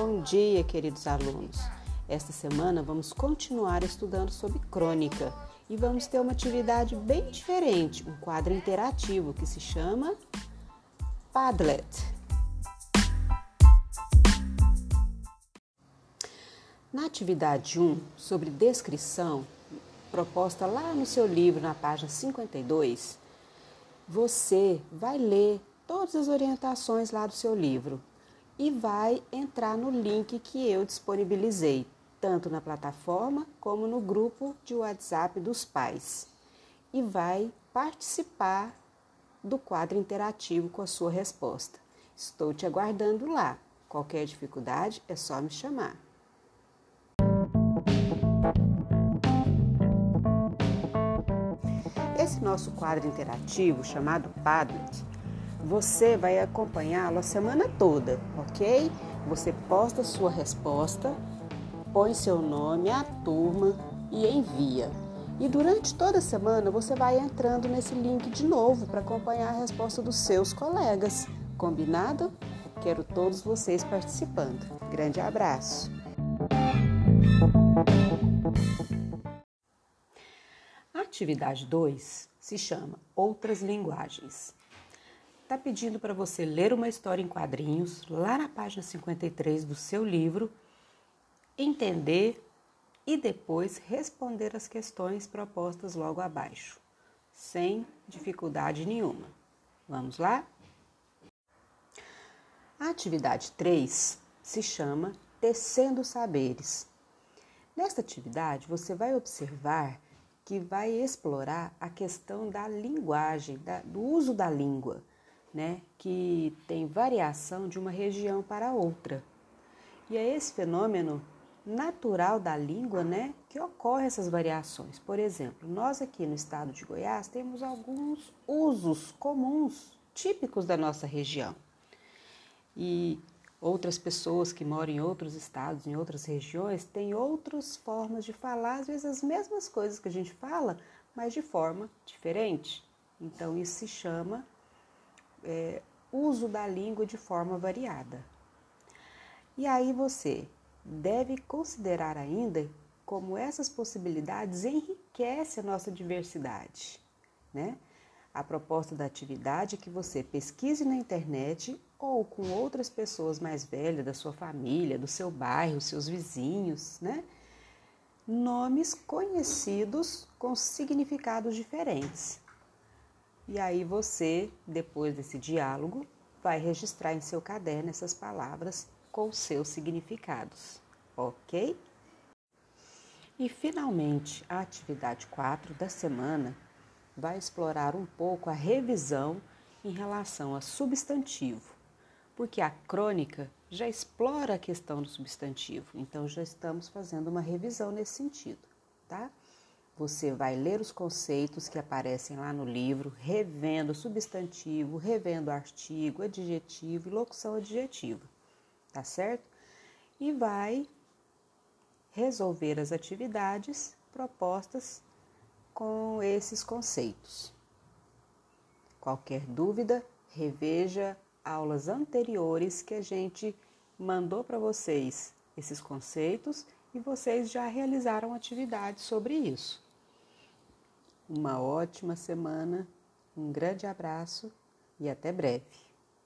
Bom dia, queridos alunos. Esta semana vamos continuar estudando sobre crônica e vamos ter uma atividade bem diferente, um quadro interativo que se chama Padlet. Na atividade 1, sobre descrição, proposta lá no seu livro, na página 52, você vai ler todas as orientações lá do seu livro e vai entrar no link que eu disponibilizei, tanto na plataforma como no grupo de WhatsApp dos pais. E vai participar do quadro interativo com a sua resposta. Estou te aguardando lá. Qualquer dificuldade é só me chamar. Esse nosso quadro interativo, chamado Padlet, você vai acompanhá-lo a semana toda, ok? Você posta sua resposta, põe seu nome, a turma e envia. E durante toda a semana você vai entrando nesse link de novo para acompanhar a resposta dos seus colegas. Combinado? Quero todos vocês participando. Grande abraço! A atividade 2 se chama Outras Linguagens. Está pedindo para você ler uma história em quadrinhos, lá na página 53 do seu livro, entender e depois responder as questões propostas logo abaixo, sem dificuldade nenhuma. Vamos lá? A atividade 3 se chama Tecendo Saberes. Nesta atividade, você vai observar que vai explorar a questão da linguagem, da, do uso da língua, né, que tem variação de uma região para outra. E é esse fenômeno natural da língua, né, que ocorre essas variações. Por exemplo, nós aqui no estado de Goiás temos alguns usos comuns, típicos da nossa região. E outras pessoas que moram em outros estados, em outras regiões, têm outras formas de falar, às vezes as mesmas coisas que a gente fala, mas de forma diferente. Então, isso se chama é, uso da língua de forma variada. E aí você deve considerar ainda como essas possibilidades enriquecem a nossa diversidade, né? A proposta da atividade é que você pesquise na internet ou com outras pessoas mais velhas da sua família, do seu bairro, seus vizinhos, né? Nomes conhecidos com significados diferentes. E aí você, depois desse diálogo, vai registrar em seu caderno essas palavras com seus significados, ok? E finalmente, a atividade 4 da semana vai explorar um pouco a revisão em relação a substantivo, porque a crônica já explora a questão do substantivo, então já estamos fazendo uma revisão nesse sentido, tá? Você vai ler os conceitos que aparecem lá no livro, revendo substantivo, revendo artigo, adjetivo e locução adjetiva, tá certo? E vai resolver as atividades propostas com esses conceitos. Qualquer dúvida, reveja aulas anteriores que a gente mandou para vocês esses conceitos e vocês já realizaram atividades sobre isso. Uma ótima semana, um grande abraço e até breve.